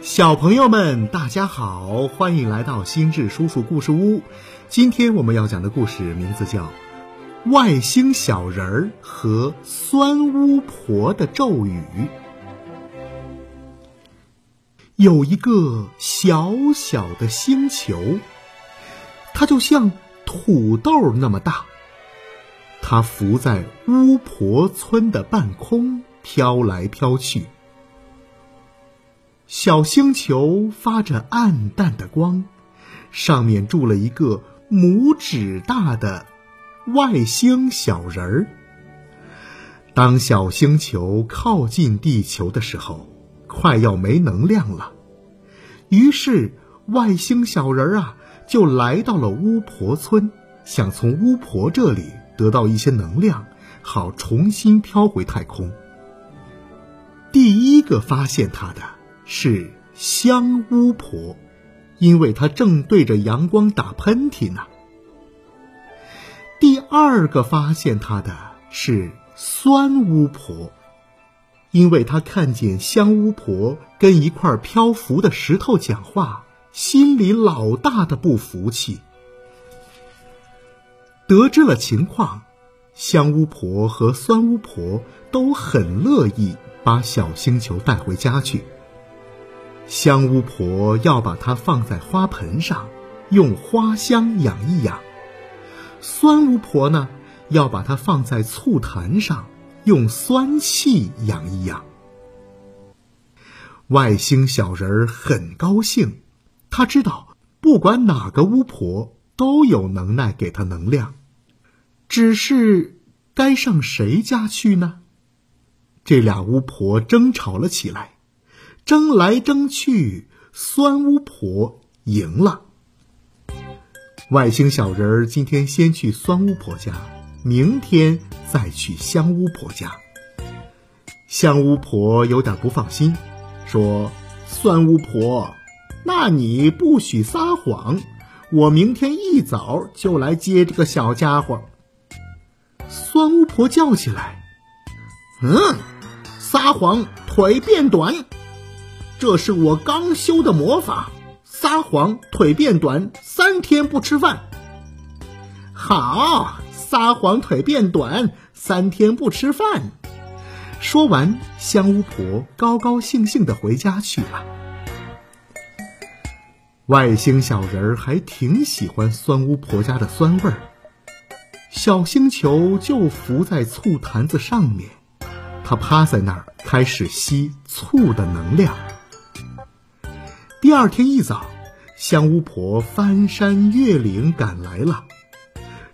小朋友们，大家好，欢迎来到心智叔叔故事屋。今天我们要讲的故事名字叫《外星小人儿和酸巫婆的咒语》。有一个小小的星球，它就像土豆那么大，它浮在巫婆村的半空，飘来飘去。小星球发着暗淡的光，上面住了一个拇指大的外星小人儿。当小星球靠近地球的时候，快要没能量了，于是外星小人儿啊就来到了巫婆村，想从巫婆这里得到一些能量，好重新飘回太空。第一个发现他的。是香巫婆，因为她正对着阳光打喷嚏呢。第二个发现她的是酸巫婆，因为她看见香巫婆跟一块漂浮的石头讲话，心里老大的不服气。得知了情况，香巫婆和酸巫婆都很乐意把小星球带回家去。香巫婆要把它放在花盆上，用花香养一养；酸巫婆呢，要把它放在醋坛上，用酸气养一养。外星小人儿很高兴，他知道不管哪个巫婆都有能耐给他能量，只是该上谁家去呢？这俩巫婆争吵了起来。争来争去，酸巫婆赢了。外星小人儿今天先去酸巫婆家，明天再去香巫婆家。香巫婆有点不放心，说：“酸巫婆，那你不许撒谎，我明天一早就来接这个小家伙。”酸巫婆叫起来：“嗯，撒谎腿变短。”这是我刚修的魔法，撒谎腿变短，三天不吃饭。好，撒谎腿变短，三天不吃饭。说完，香巫婆高高兴兴的回家去了。外星小人儿还挺喜欢酸巫婆家的酸味儿，小星球就浮在醋坛子上面，他趴在那儿开始吸醋的能量。第二天一早，香巫婆翻山越岭赶来了，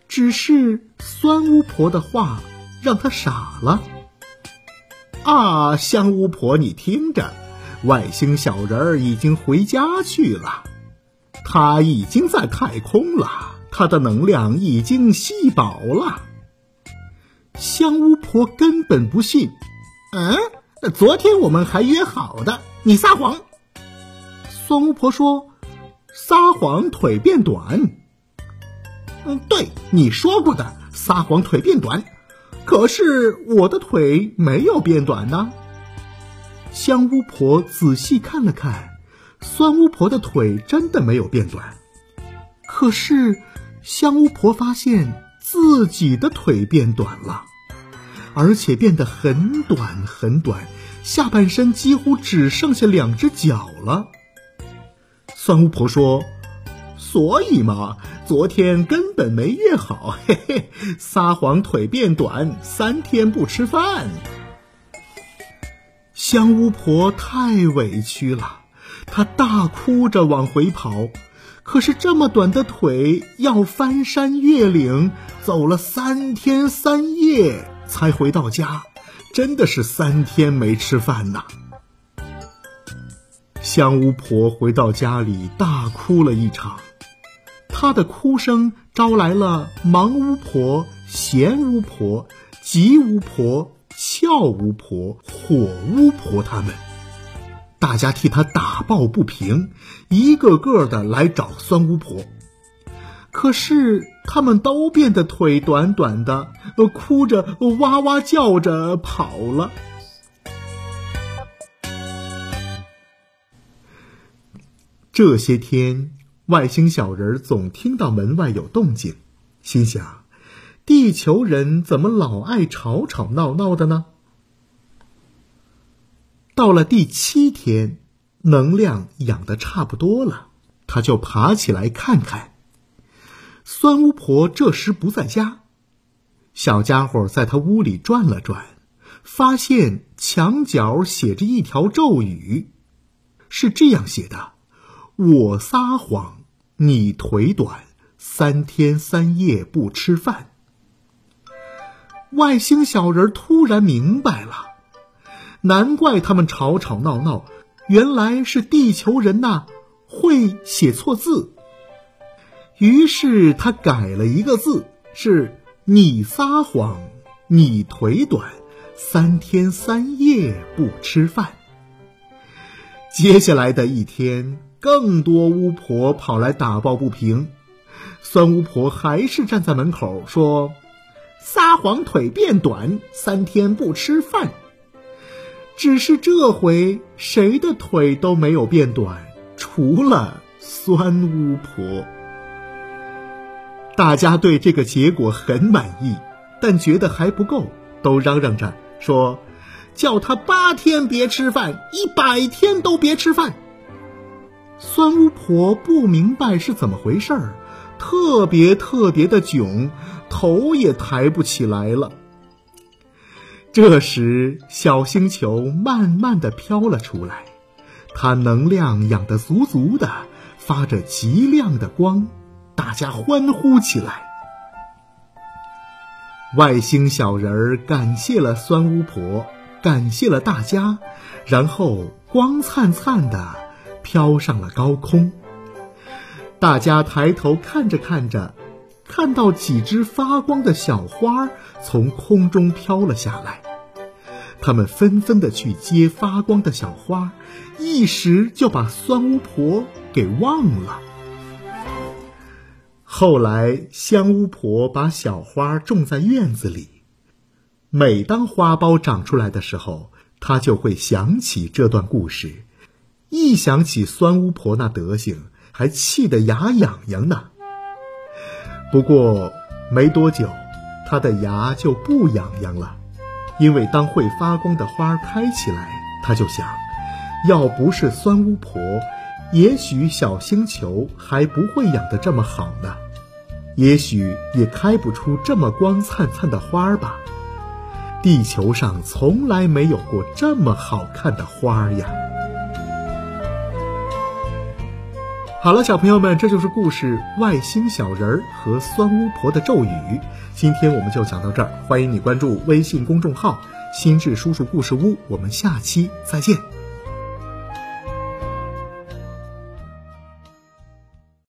只是酸巫婆的话让她傻了。啊，香巫婆，你听着，外星小人儿已经回家去了，他已经在太空了，他的能量已经吸饱了。香巫婆根本不信，嗯，昨天我们还约好的，你撒谎。酸巫婆说：“撒谎腿变短。”嗯，对，你说过的，撒谎腿变短。可是我的腿没有变短呢。香巫婆仔细看了看，酸巫婆的腿真的没有变短。可是香巫婆发现自己的腿变短了，而且变得很短很短，下半身几乎只剩下两只脚了。酸巫婆说：“所以嘛，昨天根本没约好，嘿嘿，撒谎腿变短，三天不吃饭。”香巫婆太委屈了，她大哭着往回跑。可是这么短的腿，要翻山越岭，走了三天三夜才回到家，真的是三天没吃饭呐。香巫婆回到家里，大哭了一场。她的哭声招来了盲巫婆、咸巫婆、吉巫婆、俏巫婆、火巫婆他们，大家替她打抱不平，一个个的来找酸巫婆。可是他们都变得腿短短的，哭着哇哇叫着跑了。这些天，外星小人总听到门外有动静，心想：地球人怎么老爱吵吵闹闹的呢？到了第七天，能量养的差不多了，他就爬起来看看。酸巫婆这时不在家，小家伙在他屋里转了转，发现墙角写着一条咒语，是这样写的：“我撒谎，你腿短，三天三夜不吃饭。”外星小人突然明白了。难怪他们吵吵闹闹，原来是地球人呐会写错字。于是他改了一个字，是你撒谎，你腿短，三天三夜不吃饭。接下来的一天，更多巫婆跑来打抱不平，酸巫婆还是站在门口说：“撒谎腿变短，三天不吃饭。”只是这回谁的腿都没有变短，除了酸巫婆。大家对这个结果很满意，但觉得还不够，都嚷嚷着说：“叫他八天别吃饭，一百天都别吃饭。”酸巫婆不明白是怎么回事儿，特别特别的囧，头也抬不起来了。这时，小星球慢慢的飘了出来，它能量养得足足的，发着极亮的光，大家欢呼起来。外星小人儿感谢了酸巫婆，感谢了大家，然后光灿灿的飘上了高空。大家抬头看着看着。看到几只发光的小花从空中飘了下来，他们纷纷的去接发光的小花，一时就把酸巫婆给忘了。后来，香巫婆把小花种在院子里，每当花苞长出来的时候，她就会想起这段故事，一想起酸巫婆那德行，还气得牙痒痒呢。不过没多久，他的牙就不痒痒了，因为当会发光的花开起来，他就想，要不是酸巫婆，也许小星球还不会养得这么好呢，也许也开不出这么光灿灿的花吧。地球上从来没有过这么好看的花儿呀。好了，小朋友们，这就是故事《外星小人儿和酸巫婆的咒语》。今天我们就讲到这儿，欢迎你关注微信公众号“心智叔叔故事屋”，我们下期再见。